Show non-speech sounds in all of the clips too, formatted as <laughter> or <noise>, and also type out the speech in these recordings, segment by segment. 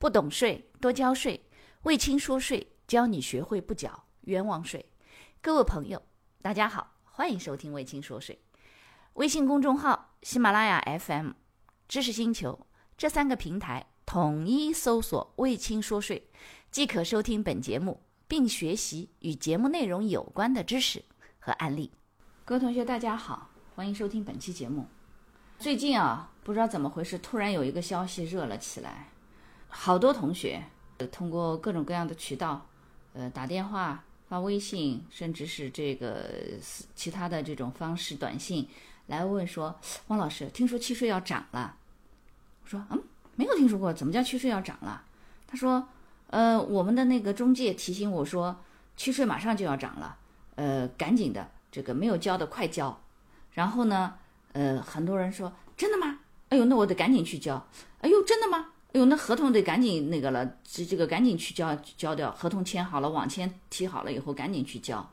不懂税，多交税。魏青说税，教你学会不缴冤枉税。各位朋友，大家好，欢迎收听魏青说税。微信公众号、喜马拉雅 FM、知识星球这三个平台统一搜索“魏青说税”，即可收听本节目，并学习与节目内容有关的知识和案例。各位同学，大家好，欢迎收听本期节目。最近啊，不知道怎么回事，突然有一个消息热了起来，好多同学呃通过各种各样的渠道，呃，打电话、发微信，甚至是这个其他的这种方式短信来问说：“汪老师，听说契税要涨了。”我说：“嗯，没有听说过，怎么叫契税要涨了？”他说：“呃，我们的那个中介提醒我说，契税马上就要涨了，呃，赶紧的，这个没有交的快交。”然后呢？呃，很多人说真的吗？哎呦，那我得赶紧去交。哎呦，真的吗？哎呦，那合同得赶紧那个了，这这个赶紧去交交掉。合同签好了，网签提好了以后，赶紧去交。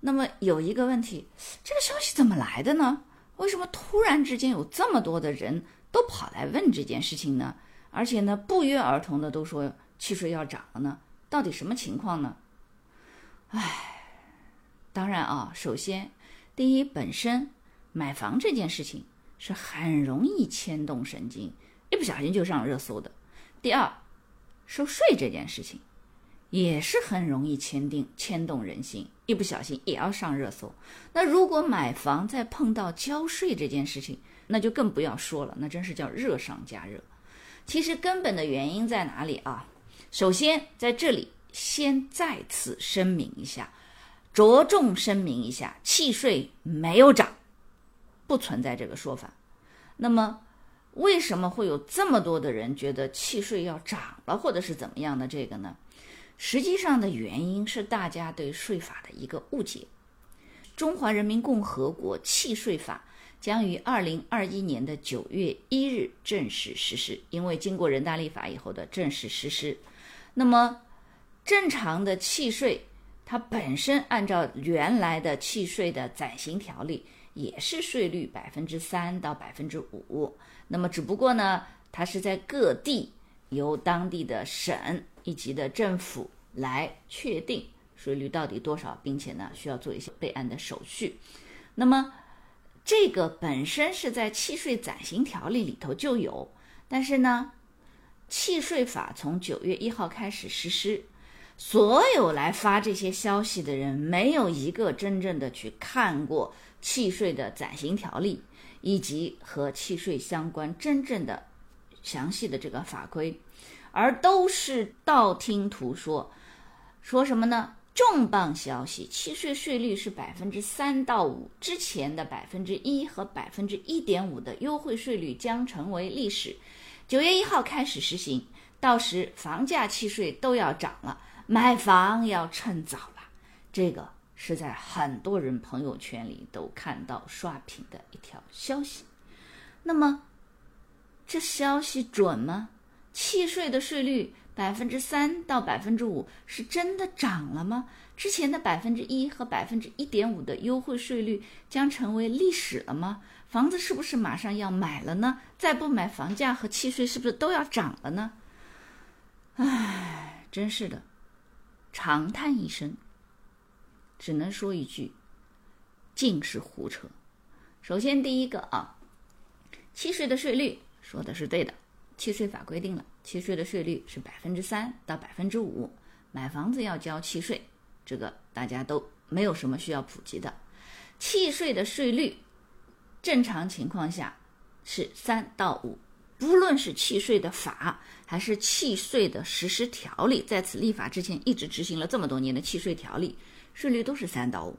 那么有一个问题，这个消息怎么来的呢？为什么突然之间有这么多的人都跑来问这件事情呢？而且呢，不约而同的都说汽税要涨了呢？到底什么情况呢？唉，当然啊，首先，第一本身。买房这件事情是很容易牵动神经，一不小心就上热搜的。第二，收税这件事情也是很容易牵定牵动人心，一不小心也要上热搜。那如果买房再碰到交税这件事情，那就更不要说了，那真是叫热上加热。其实根本的原因在哪里啊？首先在这里先再次声明一下，着重声明一下，契税没有涨。不存在这个说法，那么为什么会有这么多的人觉得契税要涨了，或者是怎么样的这个呢？实际上的原因是大家对税法的一个误解。中华人民共和国契税法将于二零二一年的九月一日正式实施，因为经过人大立法以后的正式实施。那么正常的契税，它本身按照原来的契税的暂行条例。也是税率百分之三到百分之五，那么只不过呢，它是在各地由当地的省一级的政府来确定税率到底多少，并且呢需要做一些备案的手续。那么这个本身是在契税暂行条例里头就有，但是呢，契税法从九月一号开始实施，所有来发这些消息的人没有一个真正的去看过。契税的暂行条例以及和契税相关真正的详细的这个法规，而都是道听途说，说什么呢？重磅消息，契税税率是百分之三到五，之前的百分之一和百分之一点五的优惠税率将成为历史，九月一号开始实行，到时房价契税都要涨了，买房要趁早了，这个。是在很多人朋友圈里都看到刷屏的一条消息，那么这消息准吗？契税的税率百分之三到百分之五是真的涨了吗？之前的百分之一和百分之一点五的优惠税率将成为历史了吗？房子是不是马上要买了呢？再不买，房价和契税是不是都要涨了呢？唉，真是的，长叹一声。只能说一句，尽是胡扯。首先，第一个啊，契税的税率说的是对的，契税法规定了，契税的税率是百分之三到百分之五，买房子要交契税，这个大家都没有什么需要普及的。契税的税率，正常情况下是三到五，不论是契税的法还是契税的实施条例，在此立法之前一直执行了这么多年的契税条例。税率都是三到五，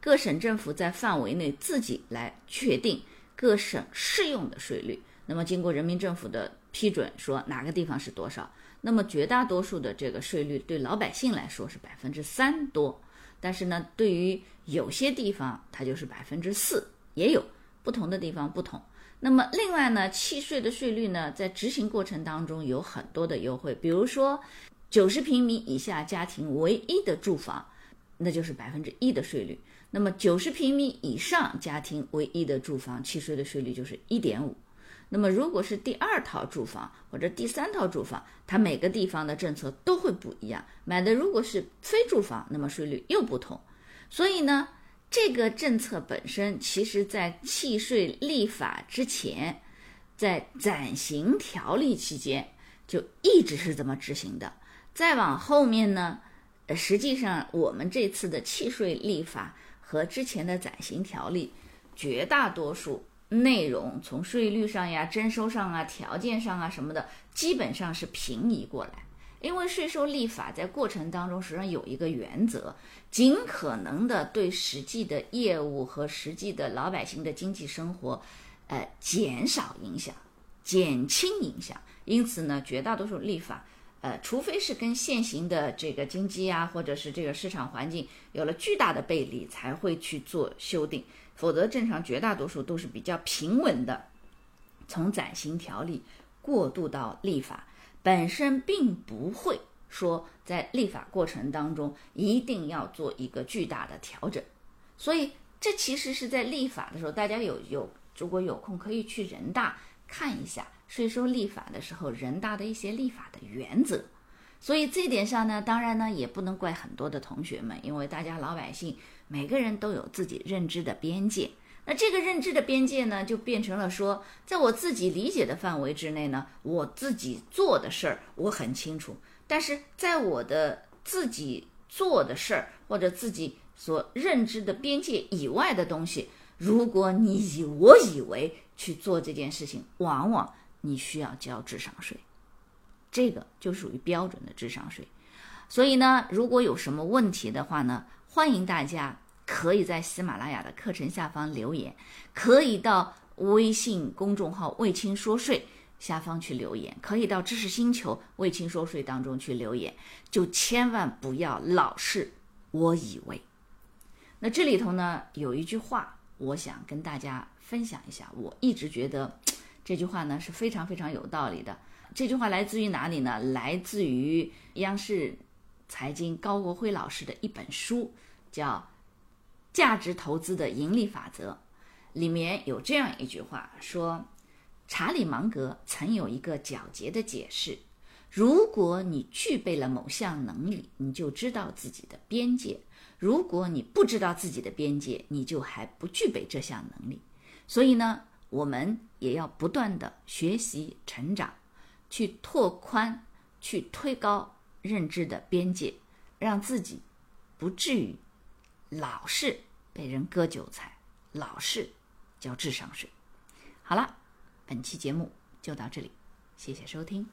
各省政府在范围内自己来确定各省适用的税率。那么经过人民政府的批准，说哪个地方是多少。那么绝大多数的这个税率对老百姓来说是百分之三多，但是呢，对于有些地方它就是百分之四，也有不同的地方不同。那么另外呢，契税的税率呢，在执行过程当中有很多的优惠，比如说九十平米以下家庭唯一的住房。那就是百分之一的税率。那么九十平米以上家庭唯一的住房契税的税率就是一点五。那么如果是第二套住房或者第三套住房，它每个地方的政策都会不一样。买的如果是非住房，那么税率又不同。所以呢，这个政策本身其实在契税立法之前，在暂行条例期间就一直是这么执行的。再往后面呢，呃，实际上我们这次的契税立法和之前的暂行条例绝大多数。内容从税率上呀、征收上啊、条件上啊什么的，基本上是平移过来。因为税收立法在过程当中实际上有一个原则，尽可能的对实际的业务和实际的老百姓的经济生活，呃，减少影响、减轻影响。因此呢，绝大多数立法，呃，除非是跟现行的这个经济啊，或者是这个市场环境有了巨大的背离，才会去做修订。否则，正常绝大多数都是比较平稳的，从暂行条例过渡到立法，本身并不会说在立法过程当中一定要做一个巨大的调整。所以，这其实是在立法的时候，大家有有如果有空可以去人大看一下税收立法的时候人大的一些立法的原则。所以这点上呢，当然呢也不能怪很多的同学们，因为大家老百姓。每个人都有自己认知的边界，那这个认知的边界呢，就变成了说，在我自己理解的范围之内呢，我自己做的事儿我很清楚，但是在我的自己做的事儿或者自己所认知的边界以外的东西，如果你以我以为去做这件事情，往往你需要交智商税，这个就属于标准的智商税。所以呢，如果有什么问题的话呢？欢迎大家可以在喜马拉雅的课程下方留言，可以到微信公众号“魏青说税”下方去留言，可以到知识星球“魏青说税”当中去留言，就千万不要老是我以为。那这里头呢有一句话，我想跟大家分享一下，我一直觉得 <tsk> 这句话呢是非常非常有道理的。这句话来自于哪里呢？来自于央视财经高国辉老师的一本书。叫价值投资的盈利法则，里面有这样一句话说：查理芒格曾有一个皎洁的解释，如果你具备了某项能力，你就知道自己的边界；如果你不知道自己的边界，你就还不具备这项能力。所以呢，我们也要不断的学习成长，去拓宽、去推高认知的边界，让自己不至于。老是被人割韭菜，老是交智商税。好了，本期节目就到这里，谢谢收听，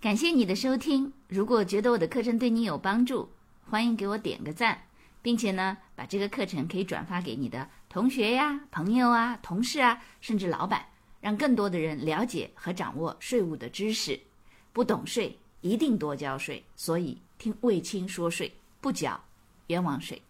感谢你的收听。如果觉得我的课程对你有帮助，欢迎给我点个赞，并且呢，把这个课程可以转发给你的同学呀、朋友啊、同事啊，甚至老板，让更多的人了解和掌握税务的知识。不懂税，一定多交税。所以听卫青说税，不缴冤枉税。